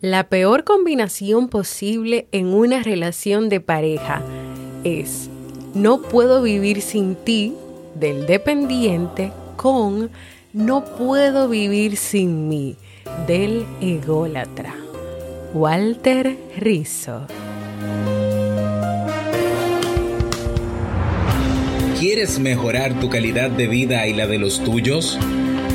La peor combinación posible en una relación de pareja es no puedo vivir sin ti del dependiente con no puedo vivir sin mí del ególatra. Walter Rizzo. ¿Quieres mejorar tu calidad de vida y la de los tuyos?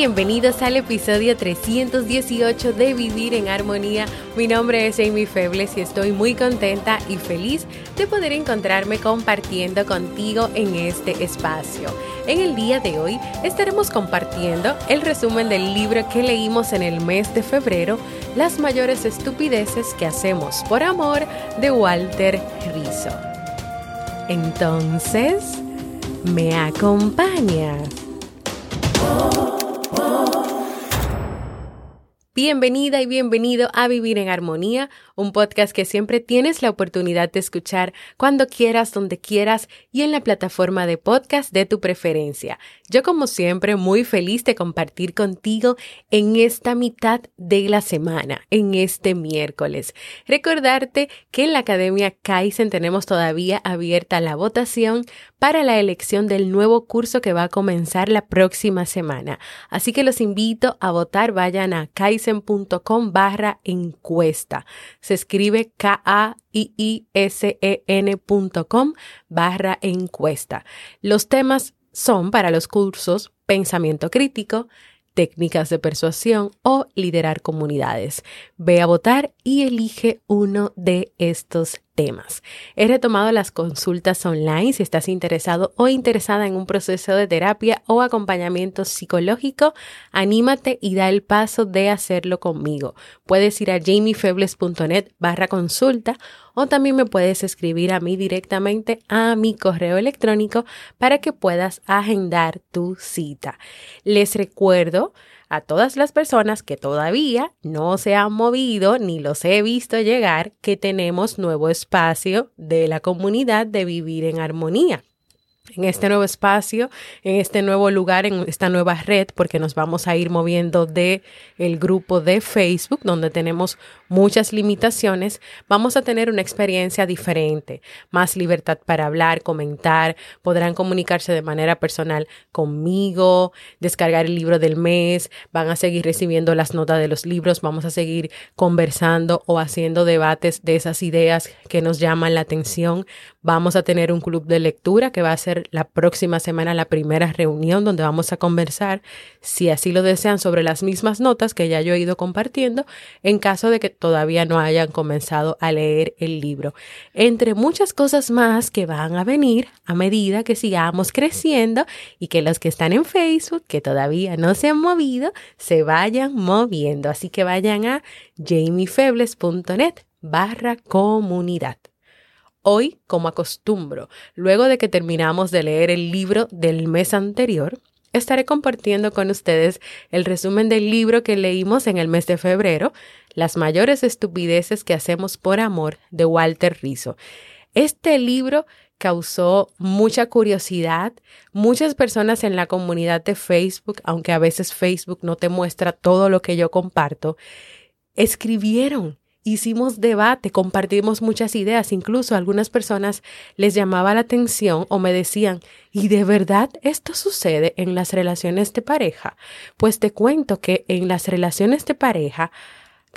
Bienvenidos al episodio 318 de Vivir en Armonía. Mi nombre es Amy Febles y estoy muy contenta y feliz de poder encontrarme compartiendo contigo en este espacio. En el día de hoy estaremos compartiendo el resumen del libro que leímos en el mes de febrero, Las mayores estupideces que hacemos por amor, de Walter Rizzo. Entonces, ¿me acompañas? Bienvenida y bienvenido a Vivir en Armonía, un podcast que siempre tienes la oportunidad de escuchar cuando quieras, donde quieras y en la plataforma de podcast de tu preferencia. Yo como siempre muy feliz de compartir contigo en esta mitad de la semana, en este miércoles. Recordarte que en la Academia Kaizen tenemos todavía abierta la votación para la elección del nuevo curso que va a comenzar la próxima semana. Así que los invito a votar, vayan a Kaizen kaizen.com barra encuesta. Se escribe K-A-I-I-S-E-N.com barra encuesta. Los temas son para los cursos Pensamiento Crítico, técnicas de persuasión o liderar comunidades. Ve a votar y elige uno de estos temas. He retomado las consultas online si estás interesado o interesada en un proceso de terapia o acompañamiento psicológico. Anímate y da el paso de hacerlo conmigo. Puedes ir a jamiefebles.net barra consulta o también me puedes escribir a mí directamente a mi correo electrónico para que puedas agendar tu cita. Les recuerdo a todas las personas que todavía no se han movido ni los he visto llegar que tenemos nuevo espacio de la comunidad de vivir en armonía. En este nuevo espacio, en este nuevo lugar, en esta nueva red, porque nos vamos a ir moviendo de el grupo de Facebook, donde tenemos muchas limitaciones, vamos a tener una experiencia diferente, más libertad para hablar, comentar, podrán comunicarse de manera personal conmigo, descargar el libro del mes, van a seguir recibiendo las notas de los libros, vamos a seguir conversando o haciendo debates de esas ideas que nos llaman la atención, vamos a tener un club de lectura que va a ser la próxima semana la primera reunión donde vamos a conversar, si así lo desean, sobre las mismas notas que ya yo he ido compartiendo en caso de que todavía no hayan comenzado a leer el libro. Entre muchas cosas más que van a venir a medida que sigamos creciendo y que los que están en Facebook, que todavía no se han movido, se vayan moviendo. Así que vayan a jamiefebles.net barra comunidad. Hoy, como acostumbro, luego de que terminamos de leer el libro del mes anterior, estaré compartiendo con ustedes el resumen del libro que leímos en el mes de febrero, Las mayores estupideces que hacemos por amor, de Walter Rizzo. Este libro causó mucha curiosidad. Muchas personas en la comunidad de Facebook, aunque a veces Facebook no te muestra todo lo que yo comparto, escribieron hicimos debate, compartimos muchas ideas, incluso algunas personas les llamaba la atención o me decían, ¿y de verdad esto sucede en las relaciones de pareja? Pues te cuento que en las relaciones de pareja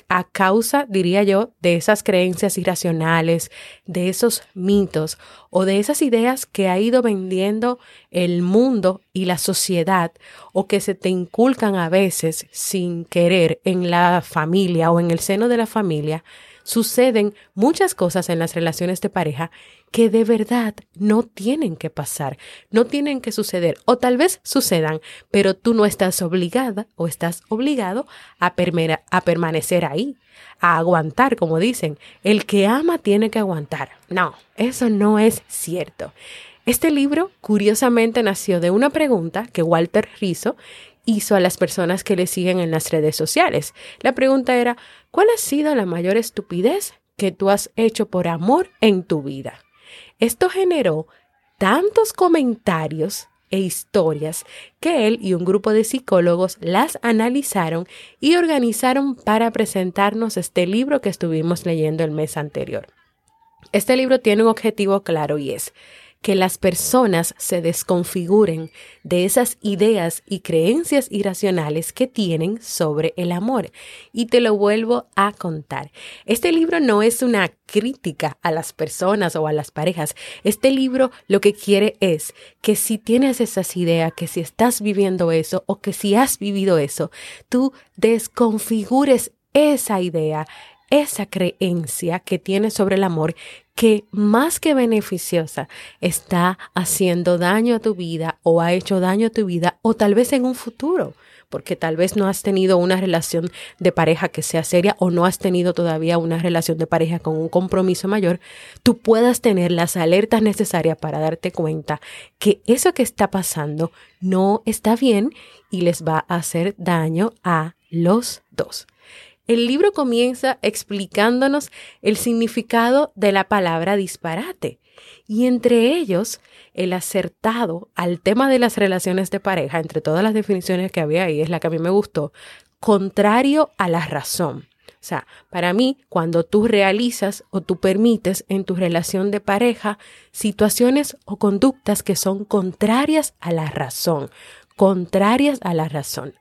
a causa, diría yo, de esas creencias irracionales, de esos mitos o de esas ideas que ha ido vendiendo el mundo y la sociedad o que se te inculcan a veces sin querer en la familia o en el seno de la familia, suceden muchas cosas en las relaciones de pareja que de verdad no tienen que pasar, no tienen que suceder, o tal vez sucedan, pero tú no estás obligada o estás obligado a, permanecer ahí, a aguantar, como dicen. El que ama tiene que aguantar. No, eso no es cierto. Este libro, curiosamente, nació de una pregunta que Walter Rizzo hizo a las personas que le siguen en las redes sociales. La pregunta era, ¿cuál ha sido la mayor estupidez que tú has hecho por amor en tu vida? Esto generó tantos comentarios e historias que él y un grupo de psicólogos las analizaron y organizaron para presentarnos este libro que estuvimos leyendo el mes anterior. Este libro tiene un objetivo claro y es que las personas se desconfiguren de esas ideas y creencias irracionales que tienen sobre el amor. Y te lo vuelvo a contar. Este libro no es una crítica a las personas o a las parejas. Este libro lo que quiere es que si tienes esas ideas, que si estás viviendo eso o que si has vivido eso, tú desconfigures esa idea, esa creencia que tienes sobre el amor que más que beneficiosa está haciendo daño a tu vida o ha hecho daño a tu vida o tal vez en un futuro, porque tal vez no has tenido una relación de pareja que sea seria o no has tenido todavía una relación de pareja con un compromiso mayor, tú puedas tener las alertas necesarias para darte cuenta que eso que está pasando no está bien y les va a hacer daño a los dos. El libro comienza explicándonos el significado de la palabra disparate y entre ellos el acertado al tema de las relaciones de pareja, entre todas las definiciones que había ahí, es la que a mí me gustó, contrario a la razón. O sea, para mí, cuando tú realizas o tú permites en tu relación de pareja situaciones o conductas que son contrarias a la razón, contrarias a la razón.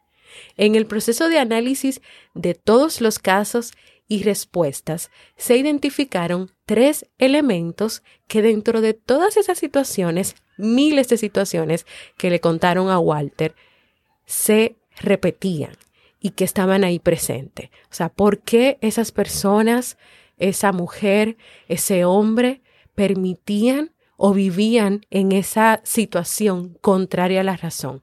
En el proceso de análisis de todos los casos y respuestas, se identificaron tres elementos que dentro de todas esas situaciones, miles de situaciones que le contaron a Walter, se repetían y que estaban ahí presentes. O sea, ¿por qué esas personas, esa mujer, ese hombre permitían o vivían en esa situación contraria a la razón?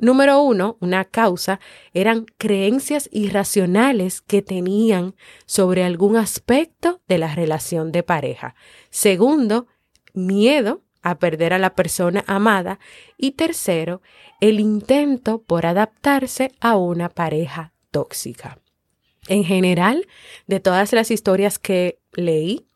Número uno, una causa, eran creencias irracionales que tenían sobre algún aspecto de la relación de pareja. Segundo, miedo a perder a la persona amada. Y tercero, el intento por adaptarse a una pareja tóxica. En general, de todas las historias que leí,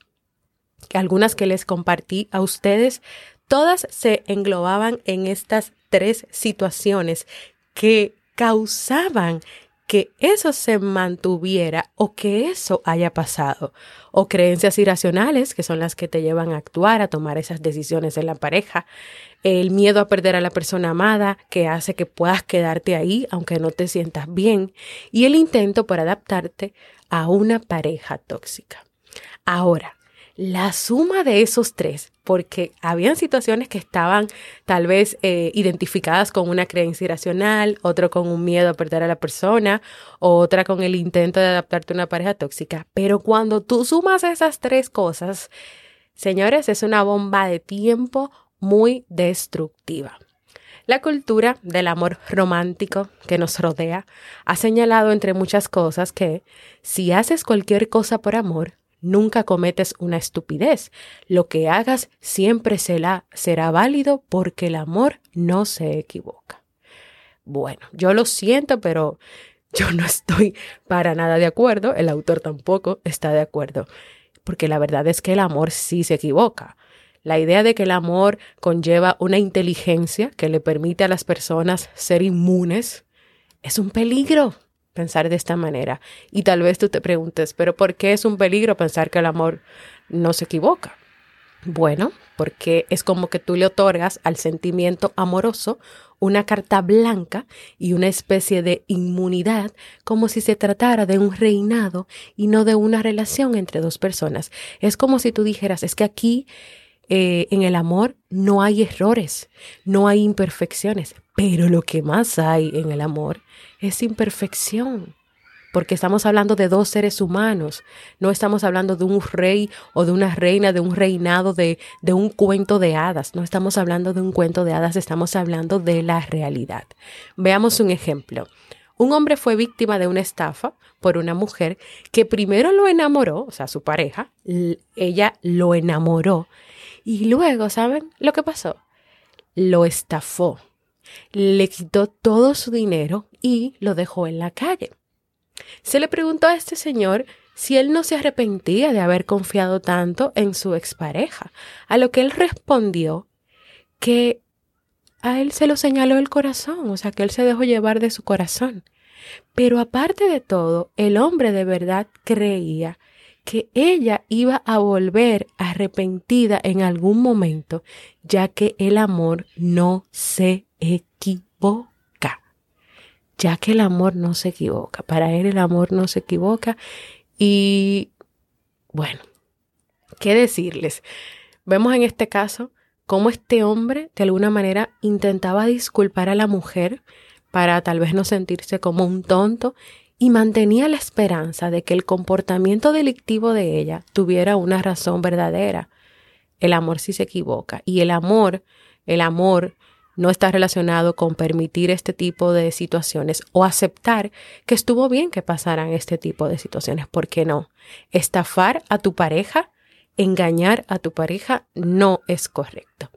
algunas que les compartí a ustedes, todas se englobaban en estas tres situaciones que causaban que eso se mantuviera o que eso haya pasado. O creencias irracionales, que son las que te llevan a actuar, a tomar esas decisiones en la pareja. El miedo a perder a la persona amada, que hace que puedas quedarte ahí aunque no te sientas bien. Y el intento por adaptarte a una pareja tóxica. Ahora, la suma de esos tres, porque habían situaciones que estaban tal vez eh, identificadas con una creencia irracional, otro con un miedo a perder a la persona, otra con el intento de adaptarte a una pareja tóxica, pero cuando tú sumas esas tres cosas, señores, es una bomba de tiempo muy destructiva. La cultura del amor romántico que nos rodea ha señalado entre muchas cosas que si haces cualquier cosa por amor, nunca cometes una estupidez. Lo que hagas siempre será, será válido porque el amor no se equivoca. Bueno, yo lo siento, pero yo no estoy para nada de acuerdo, el autor tampoco está de acuerdo, porque la verdad es que el amor sí se equivoca. La idea de que el amor conlleva una inteligencia que le permite a las personas ser inmunes es un peligro. Pensar de esta manera. Y tal vez tú te preguntes, pero ¿por qué es un peligro pensar que el amor no se equivoca? Bueno, porque es como que tú le otorgas al sentimiento amoroso una carta blanca y una especie de inmunidad como si se tratara de un reinado y no de una relación entre dos personas. Es como si tú dijeras, es que aquí eh, en el amor no hay errores, no hay imperfecciones, pero lo que más hay en el amor es imperfección porque estamos hablando de dos seres humanos, no estamos hablando de un rey o de una reina, de un reinado, de, de un cuento de hadas, no estamos hablando de un cuento de hadas, estamos hablando de la realidad. Veamos un ejemplo. Un hombre fue víctima de una estafa por una mujer que primero lo enamoró, o sea, su pareja, ella lo enamoró y luego, ¿saben lo que pasó? Lo estafó, le quitó todo su dinero y lo dejó en la calle. Se le preguntó a este señor si él no se arrepentía de haber confiado tanto en su expareja, a lo que él respondió que a él se lo señaló el corazón, o sea, que él se dejó llevar de su corazón. Pero aparte de todo, el hombre de verdad creía que ella iba a volver arrepentida en algún momento, ya que el amor no se equivoca ya que el amor no se equivoca. Para él el amor no se equivoca. Y bueno, ¿qué decirles? Vemos en este caso cómo este hombre de alguna manera intentaba disculpar a la mujer para tal vez no sentirse como un tonto y mantenía la esperanza de que el comportamiento delictivo de ella tuviera una razón verdadera. El amor sí se equivoca y el amor, el amor no está relacionado con permitir este tipo de situaciones o aceptar que estuvo bien que pasaran este tipo de situaciones. ¿Por qué no? Estafar a tu pareja, engañar a tu pareja no es correcto.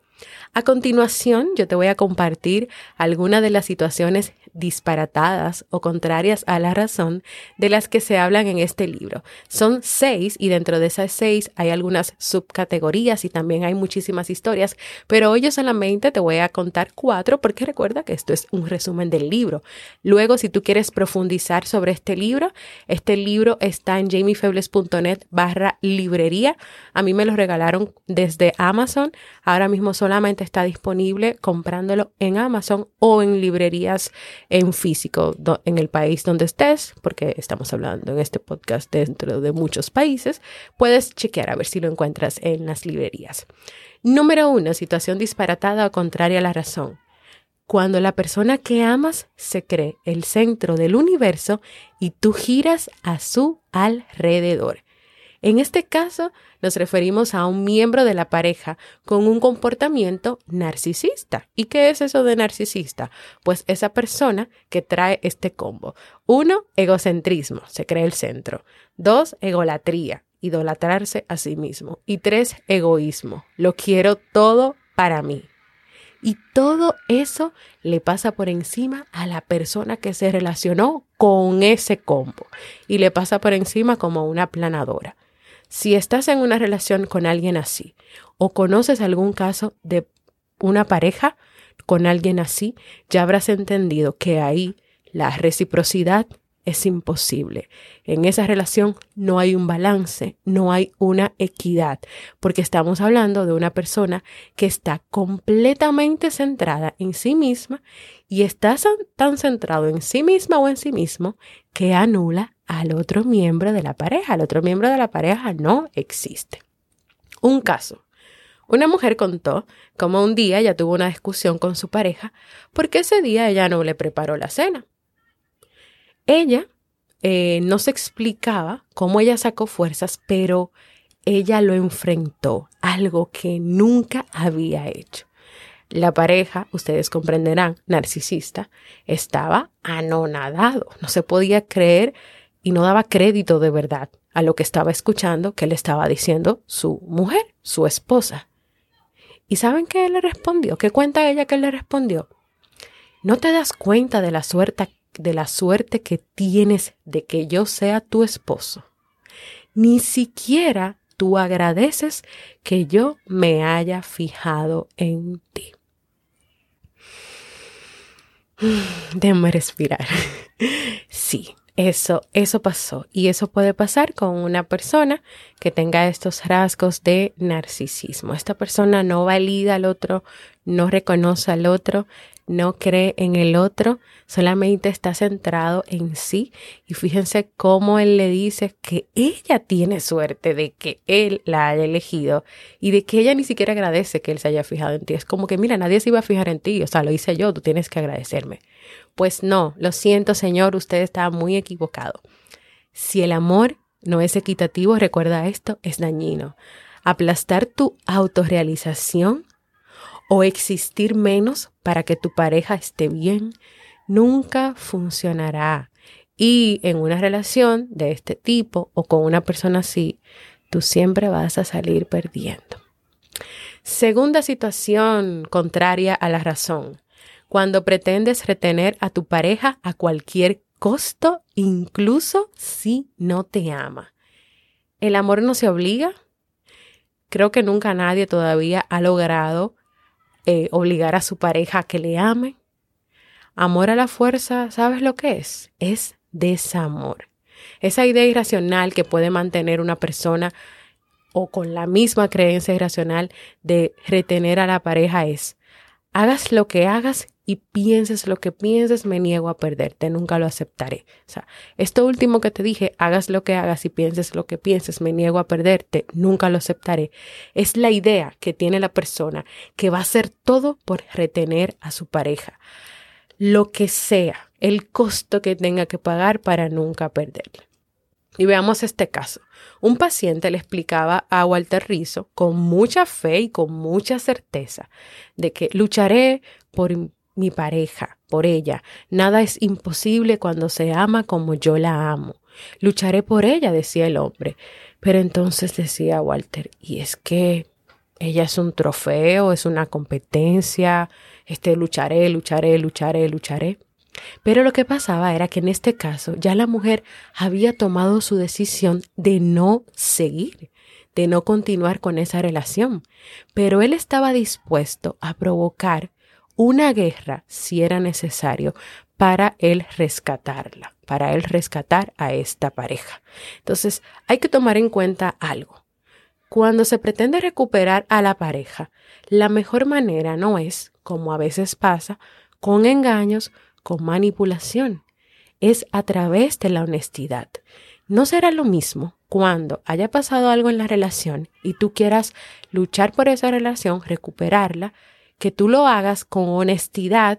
A continuación, yo te voy a compartir algunas de las situaciones disparatadas o contrarias a la razón de las que se hablan en este libro. Son seis y dentro de esas seis hay algunas subcategorías y también hay muchísimas historias, pero hoy solamente te voy a contar cuatro porque recuerda que esto es un resumen del libro. Luego, si tú quieres profundizar sobre este libro, este libro está en jamiefebles.net barra librería. A mí me lo regalaron desde Amazon. Ahora mismo solamente está disponible comprándolo en Amazon o en librerías en físico en el país donde estés, porque estamos hablando en este podcast dentro de muchos países, puedes chequear a ver si lo encuentras en las librerías. Número uno, situación disparatada o contraria a la razón. Cuando la persona que amas se cree el centro del universo y tú giras a su alrededor. En este caso, nos referimos a un miembro de la pareja con un comportamiento narcisista. ¿Y qué es eso de narcisista? Pues esa persona que trae este combo. Uno, egocentrismo, se cree el centro. Dos, egolatría, idolatrarse a sí mismo. Y tres, egoísmo, lo quiero todo para mí. Y todo eso le pasa por encima a la persona que se relacionó con ese combo. Y le pasa por encima como una planadora. Si estás en una relación con alguien así o conoces algún caso de una pareja con alguien así, ya habrás entendido que ahí la reciprocidad es imposible. En esa relación no hay un balance, no hay una equidad, porque estamos hablando de una persona que está completamente centrada en sí misma y está tan centrado en sí misma o en sí mismo que anula al otro miembro de la pareja. El otro miembro de la pareja no existe. Un caso. Una mujer contó cómo un día ella tuvo una discusión con su pareja porque ese día ella no le preparó la cena. Ella eh, no se explicaba cómo ella sacó fuerzas, pero ella lo enfrentó, algo que nunca había hecho. La pareja, ustedes comprenderán, narcisista, estaba anonadado, no se podía creer y no daba crédito de verdad a lo que estaba escuchando que le estaba diciendo su mujer, su esposa. ¿Y saben qué él le respondió? ¿Qué cuenta ella que le respondió? ¿No te das cuenta de la suerte de la suerte que tienes de que yo sea tu esposo? Ni siquiera tú agradeces que yo me haya fijado en ti. Déjame respirar. Sí, Eso, eso pasó. Y eso puede pasar con una persona que tenga estos rasgos de narcisismo. Esta persona no valida al otro, no reconoce al otro, no cree en el otro, solamente está centrado en sí. Y fíjense cómo él le dice que ella tiene suerte de que él la haya elegido y de que ella ni siquiera agradece que él se haya fijado en ti. Es como que, mira, nadie se iba a fijar en ti, o sea, lo hice yo, tú tienes que agradecerme. Pues no, lo siento, Señor, usted está muy equivocado. Si el amor no es equitativo, recuerda esto, es dañino. Aplastar tu autorrealización o existir menos para que tu pareja esté bien, nunca funcionará. Y en una relación de este tipo o con una persona así, tú siempre vas a salir perdiendo. Segunda situación contraria a la razón. Cuando pretendes retener a tu pareja a cualquier costo, incluso si no te ama. ¿El amor no se obliga? Creo que nunca nadie todavía ha logrado eh, obligar a su pareja a que le ame. Amor a la fuerza, ¿sabes lo que es? Es desamor. Esa idea irracional que puede mantener una persona o con la misma creencia irracional de retener a la pareja es, hagas lo que hagas y pienses lo que pienses, me niego a perderte, nunca lo aceptaré. O sea, esto último que te dije, hagas lo que hagas y pienses lo que pienses, me niego a perderte, nunca lo aceptaré. Es la idea que tiene la persona que va a hacer todo por retener a su pareja. Lo que sea, el costo que tenga que pagar para nunca perderle. Y veamos este caso. Un paciente le explicaba a Walter Rizzo con mucha fe y con mucha certeza de que lucharé por mi pareja, por ella. Nada es imposible cuando se ama como yo la amo. Lucharé por ella, decía el hombre. Pero entonces decía Walter, y es que ella es un trofeo, es una competencia, este lucharé, lucharé, lucharé, lucharé. Pero lo que pasaba era que en este caso ya la mujer había tomado su decisión de no seguir, de no continuar con esa relación. Pero él estaba dispuesto a provocar una guerra si era necesario para él rescatarla, para él rescatar a esta pareja. Entonces, hay que tomar en cuenta algo. Cuando se pretende recuperar a la pareja, la mejor manera no es, como a veces pasa, con engaños, con manipulación, es a través de la honestidad. No será lo mismo cuando haya pasado algo en la relación y tú quieras luchar por esa relación, recuperarla, que tú lo hagas con honestidad,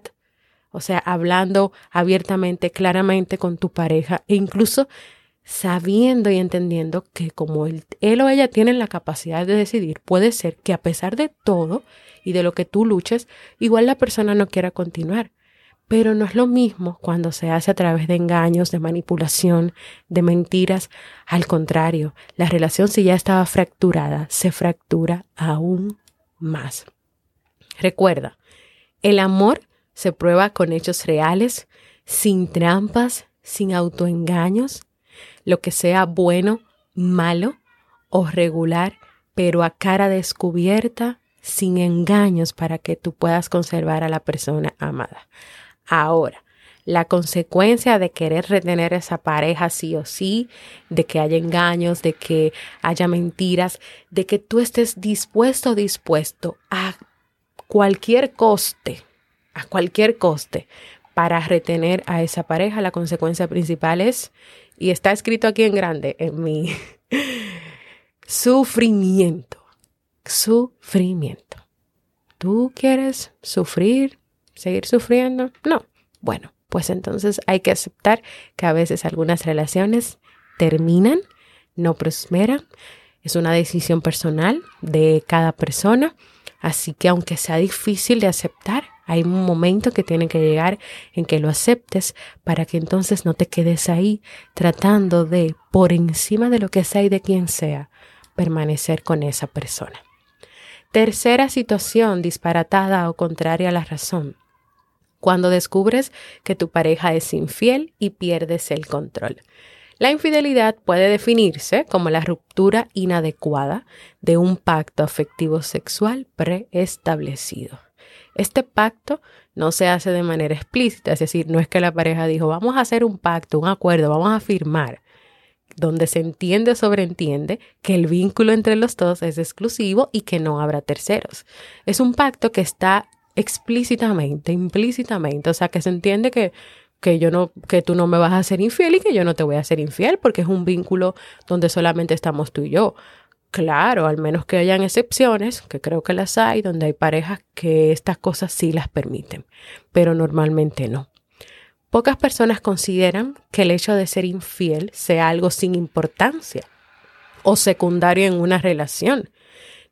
o sea, hablando abiertamente, claramente con tu pareja e incluso sabiendo y entendiendo que como él, o ella tienen la capacidad de decidir, puede ser que a pesar de todo y de lo que tú luches, igual la persona no quiera continuar. Pero no es lo mismo cuando se hace a través de engaños, de manipulación, de mentiras. Al contrario, la relación si ya estaba fracturada, se fractura aún más. Recuerda, el amor se prueba con hechos reales, sin trampas, sin autoengaños, lo que sea bueno, malo o regular, pero a cara descubierta, sin engaños para que tú puedas conservar a la persona amada. Ahora, la consecuencia de querer retener esa pareja sí o sí, de que haya engaños, de que haya mentiras, de que tú estés dispuesto dispuesto a cualquier coste, a cualquier coste, para retener a esa pareja, la consecuencia principal es, y está escrito aquí en grande en mi sufrimiento, sufrimiento. ¿Tú quieres sufrir, seguir sufriendo? No. Bueno, pues entonces hay que aceptar que a veces algunas relaciones terminan, no prosperan. Es una decisión personal de cada persona Así que aunque sea difícil de aceptar, hay un momento que tiene que llegar en que lo aceptes para que entonces no te quedes ahí tratando de, por encima de lo que sea y de quien sea, permanecer con esa persona. Tercera situación disparatada o contraria a la razón. Cuando descubres que tu pareja es infiel y pierdes el control. La infidelidad puede definirse como la ruptura inadecuada de un pacto afectivo sexual preestablecido. Este pacto no se hace de manera explícita, es decir, no es que la pareja dijo, vamos a hacer un pacto, un acuerdo, vamos a firmar, donde se entiende o sobreentiende que el vínculo entre los dos es exclusivo y que no habrá terceros. Es un pacto que está explícitamente, implícitamente, o sea, que se entiende que que yo no que tú no me vas a ser infiel y que yo no te voy a ser infiel porque es un vínculo donde solamente estamos tú y yo. Claro, al menos que hayan excepciones, que creo que las hay, donde hay parejas que estas cosas sí las permiten, pero normalmente no. Pocas personas consideran que el hecho de ser infiel sea algo sin importancia o secundario en una relación,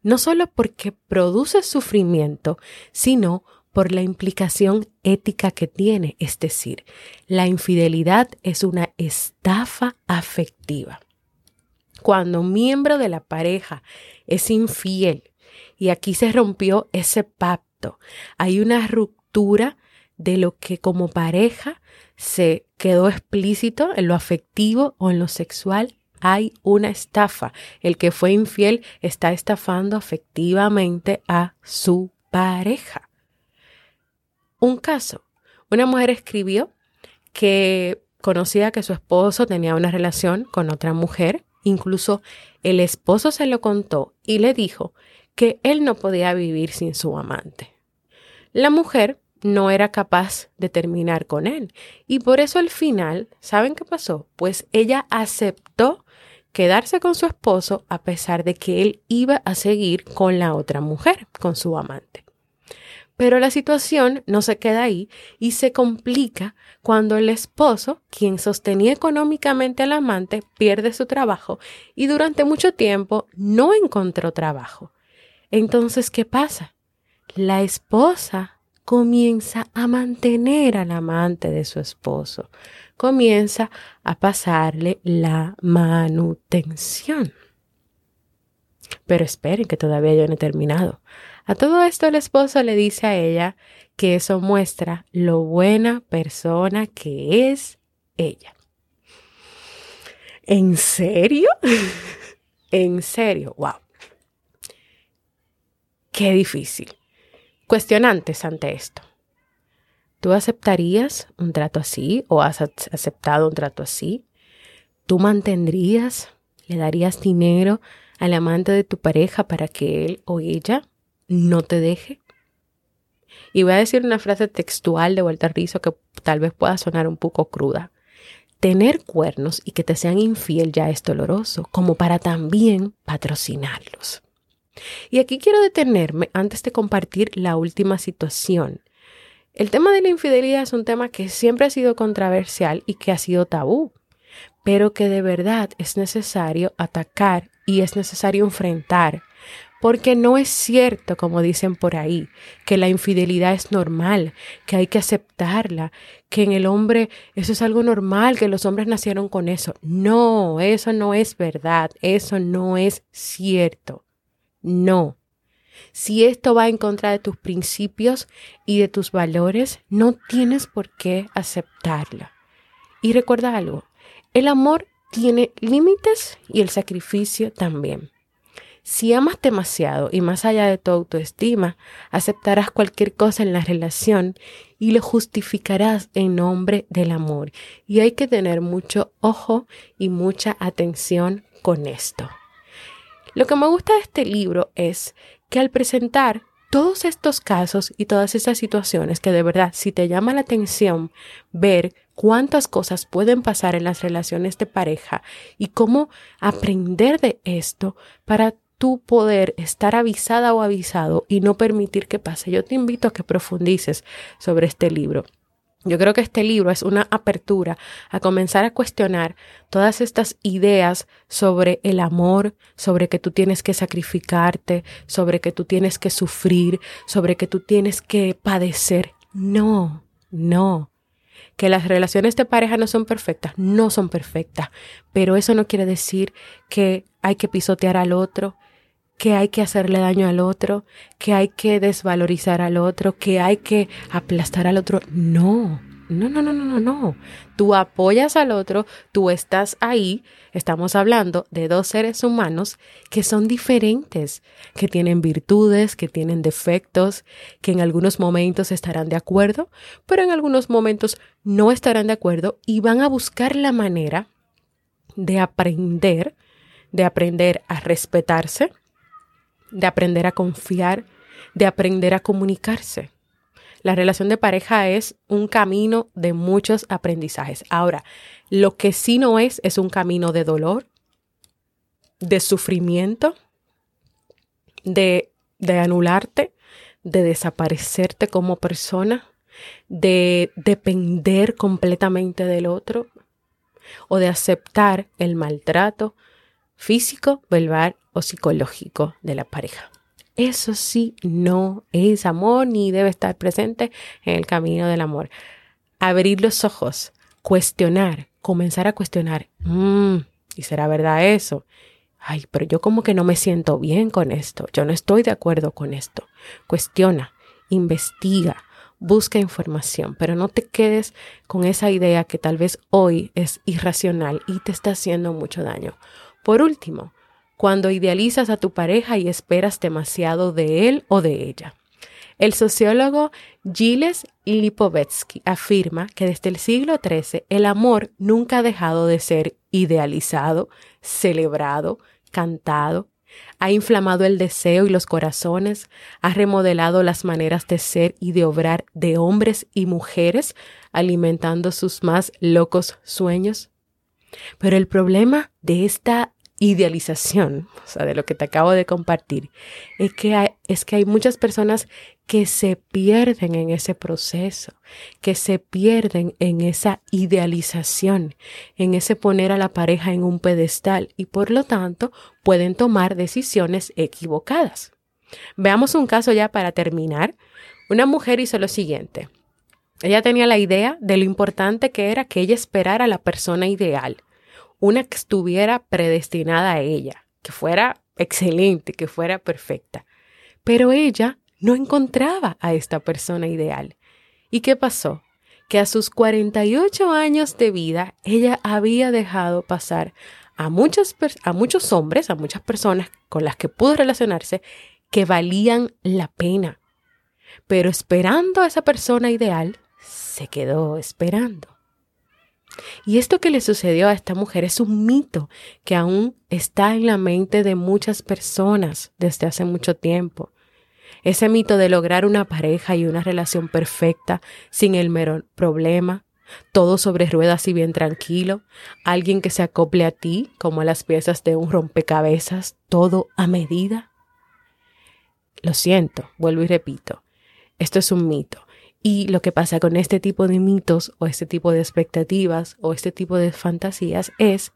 no solo porque produce sufrimiento, sino por la implicación ética que tiene, es decir, la infidelidad es una estafa afectiva. Cuando un miembro de la pareja es infiel y aquí se rompió ese pacto, hay una ruptura de lo que como pareja se quedó explícito en lo afectivo o en lo sexual, hay una estafa. El que fue infiel está estafando afectivamente a su pareja. Un caso, una mujer escribió que conocía que su esposo tenía una relación con otra mujer Incluso el esposo se lo contó y le dijo que él no podía vivir sin su amante. La mujer no era capaz de terminar con él y por eso al final, ¿saben qué pasó? Pues ella aceptó quedarse con su esposo a pesar de que él iba a seguir con la otra mujer, con su amante. Pero la situación no se queda ahí y se complica cuando el esposo, quien sostenía económicamente al amante, pierde su trabajo y durante mucho tiempo no encontró trabajo. Entonces, ¿qué pasa? La esposa comienza a mantener al amante de su esposo, comienza a pasarle la manutención. Pero esperen que todavía yo no he terminado. A todo esto el esposo le dice a ella que eso muestra lo buena persona que es ella. ¿En serio? ¿En serio? ¡Wow! Qué difícil. Cuestionantes ante esto. ¿Tú aceptarías un trato así o has aceptado un trato así? ¿Tú mantendrías, le darías dinero al amante de tu pareja para que él o ella no te deje. Y voy a decir una frase textual de Walter Rizzo que tal vez pueda sonar un poco cruda. Tener cuernos y que te sean infiel ya es doloroso, como para también patrocinarlos. Y aquí quiero detenerme antes de compartir la última situación. El tema de la infidelidad es un tema que siempre ha sido controversial y que ha sido tabú, pero que de verdad es necesario atacar y es necesario enfrentar porque no es cierto, como dicen por ahí, que la infidelidad es normal, que hay que aceptarla, que en el hombre eso es algo normal, que los hombres nacieron con eso. No, eso no es verdad, eso no es cierto. No. Si esto va en contra de tus principios y de tus valores, no tienes por qué aceptarla. Y recuerda algo, el amor tiene límites y el sacrificio también. Si amas demasiado y más allá de tu autoestima, aceptarás cualquier cosa en la relación y lo justificarás en nombre del amor. Y hay que tener mucho ojo y mucha atención con esto. Lo que me gusta de este libro es que al presentar todos estos casos y todas estas situaciones que de verdad, si te llama la atención ver cuántas cosas pueden pasar en las relaciones de pareja y cómo aprender de esto para tu poder estar avisada o avisado y no permitir que pase. Yo te invito a que profundices sobre este libro. Yo creo que este libro es una apertura a comenzar a cuestionar todas estas ideas sobre el amor, sobre que tú tienes que sacrificarte, sobre que tú tienes que sufrir, sobre que tú tienes que padecer. No, no. Que las relaciones de pareja no son perfectas, no son perfectas, pero eso no quiere decir que hay que pisotear al otro, que hay que hacerle daño al otro, que hay que desvalorizar al otro, que hay que aplastar al otro. No, No, no, no, no, no, no. Tú apoyas al otro, tú estás ahí. Estamos hablando de dos seres humanos que son diferentes, que tienen virtudes, que tienen defectos, que en algunos momentos estarán de acuerdo, pero en algunos momentos no estarán de acuerdo y van a buscar la manera de aprender, de aprender a respetarse, de aprender a confiar, de aprender a comunicarse. La relación de pareja es un camino de muchos aprendizajes. Ahora, lo que sí no es es un camino de dolor, de sufrimiento, de, de anularte, de desaparecerte como persona, de depender completamente del otro o de aceptar el maltrato físico, verbal psicológico de la pareja. Eso sí no es amor ni debe estar presente en el camino del amor. Abrir los ojos, cuestionar, comenzar a cuestionar. Mm, ¿Y será verdad eso? Ay, pero yo como que no me siento bien con esto. Yo no estoy de acuerdo con esto. Cuestiona, investiga, busca información, pero no te quedes con esa idea que tal vez hoy es irracional y te está haciendo mucho daño. Por último, cuando idealizas a tu pareja y esperas demasiado de él o de ella. El sociólogo Gilles Lipovetsky afirma que desde el siglo XIII el amor nunca ha dejado de ser idealizado, celebrado, cantado, ha inflamado el deseo y los corazones, ha remodelado las maneras de ser y de obrar de hombres y mujeres, alimentando sus más locos sueños. Pero el problema de esta idealización, o sea, de lo que te acabo de compartir, es que hay, es que hay muchas personas que se pierden en ese proceso, que se pierden en esa idealización, en ese poner a la pareja en un pedestal y por lo tanto pueden tomar decisiones equivocadas. Veamos un caso ya para terminar. Una mujer hizo lo siguiente. Ella tenía la idea de lo importante que era que ella esperara a la persona ideal una que estuviera predestinada a ella, que fuera excelente, que fuera perfecta. Pero ella no encontraba a esta persona ideal. ¿Y qué pasó? Que a sus 48 años de vida ella había dejado pasar a, a muchos hombres, a muchas personas con las que pudo relacionarse que valían la pena. Pero esperando a esa persona ideal, se quedó esperando. Y esto que le sucedió a esta mujer es un mito que aún está en la mente de muchas personas desde hace mucho tiempo. Ese mito de lograr una pareja y una relación perfecta sin el mero problema, todo sobre ruedas y bien tranquilo, alguien que se acople a ti como a las piezas de un rompecabezas, todo a medida. Lo siento, vuelvo y repito, esto es un mito. Y lo que pasa con este tipo de mitos o este tipo de expectativas o este tipo de fantasías es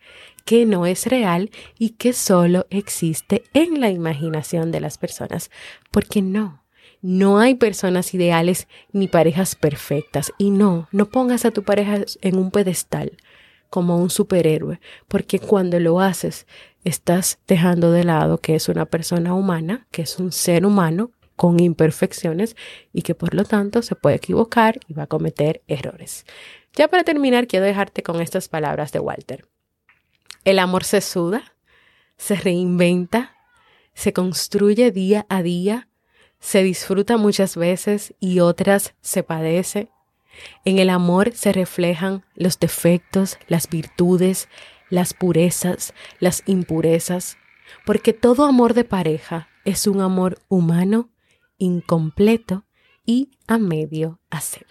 que no es real y que solo existe en la imaginación de las personas. Porque no, no hay personas ideales ni parejas perfectas. Y no, no pongas a tu pareja en un pedestal como un superhéroe, porque cuando lo haces estás dejando de lado que es una persona humana, que es un ser humano con imperfecciones y que por lo tanto se puede equivocar y va a cometer errores. Ya para terminar, quiero dejarte con estas palabras de Walter. El amor se suda, se reinventa, se construye día a día, se disfruta muchas veces y otras se padece. En el amor se reflejan los defectos, las virtudes, las purezas, las impurezas, porque todo amor de pareja es un amor humano incompleto y a medio hacer.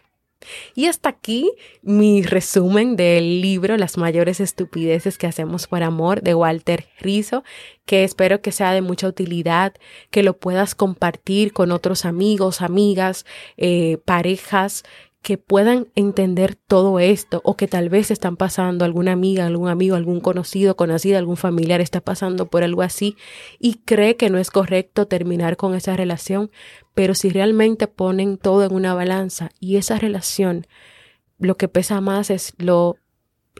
Y hasta aquí mi resumen del libro Las mayores estupideces que hacemos por amor de Walter Rizzo, que espero que sea de mucha utilidad, que lo puedas compartir con otros amigos, amigas, eh, parejas, que puedan entender todo esto o que tal vez están pasando, alguna amiga, algún amigo, algún conocido, conocida, algún familiar está pasando por algo así y cree que no es correcto terminar con esa relación, pero si realmente ponen todo en una balanza y esa relación, lo que pesa más es lo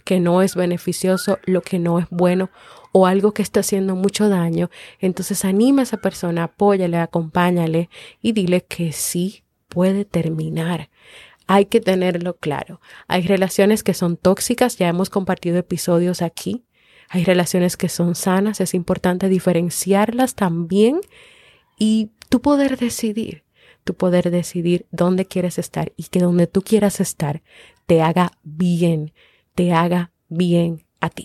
que no es beneficioso, lo que no es bueno o algo que está haciendo mucho daño, entonces anima a esa persona, apóyale, acompáñale y dile que sí puede terminar hay que tenerlo claro. Hay relaciones que son tóxicas, ya hemos compartido episodios aquí. Hay relaciones que son sanas, es importante diferenciarlas también y tú poder decidir, tú poder decidir dónde quieres estar y que donde tú quieras estar te haga bien, te haga bien a ti.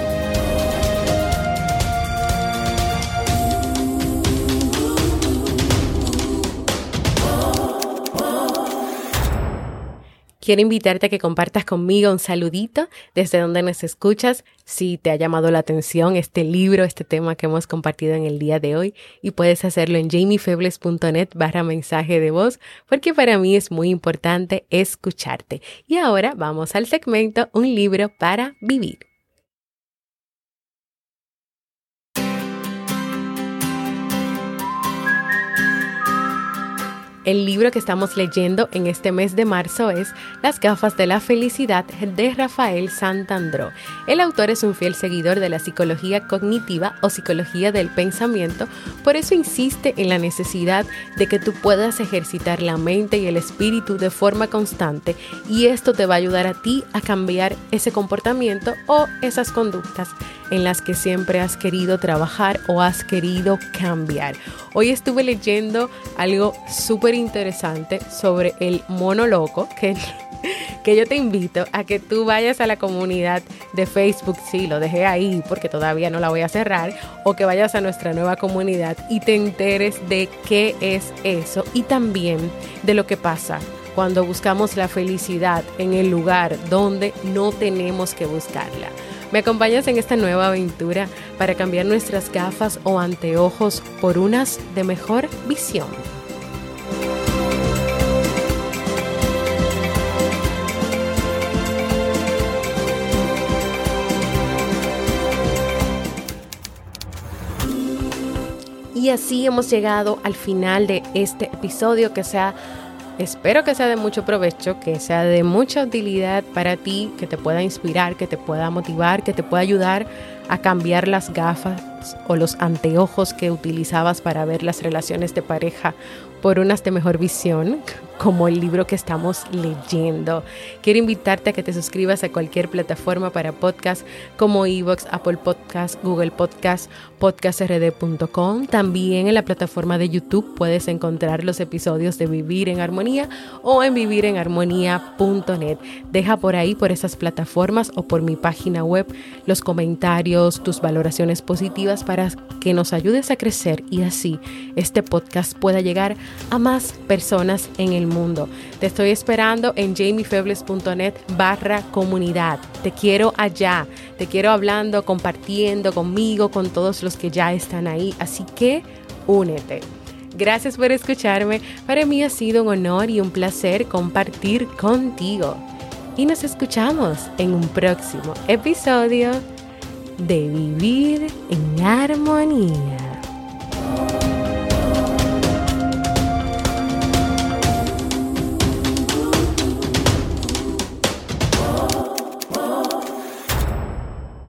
Quiero invitarte a que compartas conmigo un saludito desde donde nos escuchas, si te ha llamado la atención este libro, este tema que hemos compartido en el día de hoy, y puedes hacerlo en jamiefebles.net barra mensaje de voz, porque para mí es muy importante escucharte. Y ahora vamos al segmento Un libro para vivir. El libro que estamos leyendo en este mes de marzo es Las gafas de la felicidad de Rafael Santandró. El autor es un fiel seguidor de la psicología cognitiva o psicología del pensamiento, por eso insiste en la necesidad de que tú puedas ejercitar la mente y el espíritu de forma constante y esto te va a ayudar a ti a cambiar ese comportamiento o esas conductas en las que siempre has querido trabajar o has querido cambiar. Hoy estuve leyendo algo súper interesante sobre el mono loco, que, que yo te invito a que tú vayas a la comunidad de Facebook, sí, lo dejé ahí porque todavía no la voy a cerrar, o que vayas a nuestra nueva comunidad y te enteres de qué es eso y también de lo que pasa cuando buscamos la felicidad en el lugar donde no tenemos que buscarla. ¿Me acompañas en esta nueva aventura para cambiar nuestras gafas o anteojos por unas de mejor visión? Y así hemos llegado al final de este episodio que sea Espero que sea de mucho provecho, que sea de mucha utilidad para ti, que te pueda inspirar, que te pueda motivar, que te pueda ayudar a cambiar las gafas o los anteojos que utilizabas para ver las relaciones de pareja por unas de mejor visión, como el libro que estamos leyendo. Quiero invitarte a que te suscribas a cualquier plataforma para podcast como Evox, Apple Podcast, Google Podcast, podcastrd.com. También en la plataforma de YouTube puedes encontrar los episodios de Vivir en Armonía o en vivirenarmonía.net. Deja por ahí, por esas plataformas o por mi página web, los comentarios, tus valoraciones positivas para que nos ayudes a crecer y así este podcast pueda llegar a más personas en el mundo. Te estoy esperando en jamiefebles.net barra comunidad. Te quiero allá, te quiero hablando, compartiendo conmigo, con todos los que ya están ahí. Así que únete. Gracias por escucharme. Para mí ha sido un honor y un placer compartir contigo. Y nos escuchamos en un próximo episodio de Vivir en Armonía.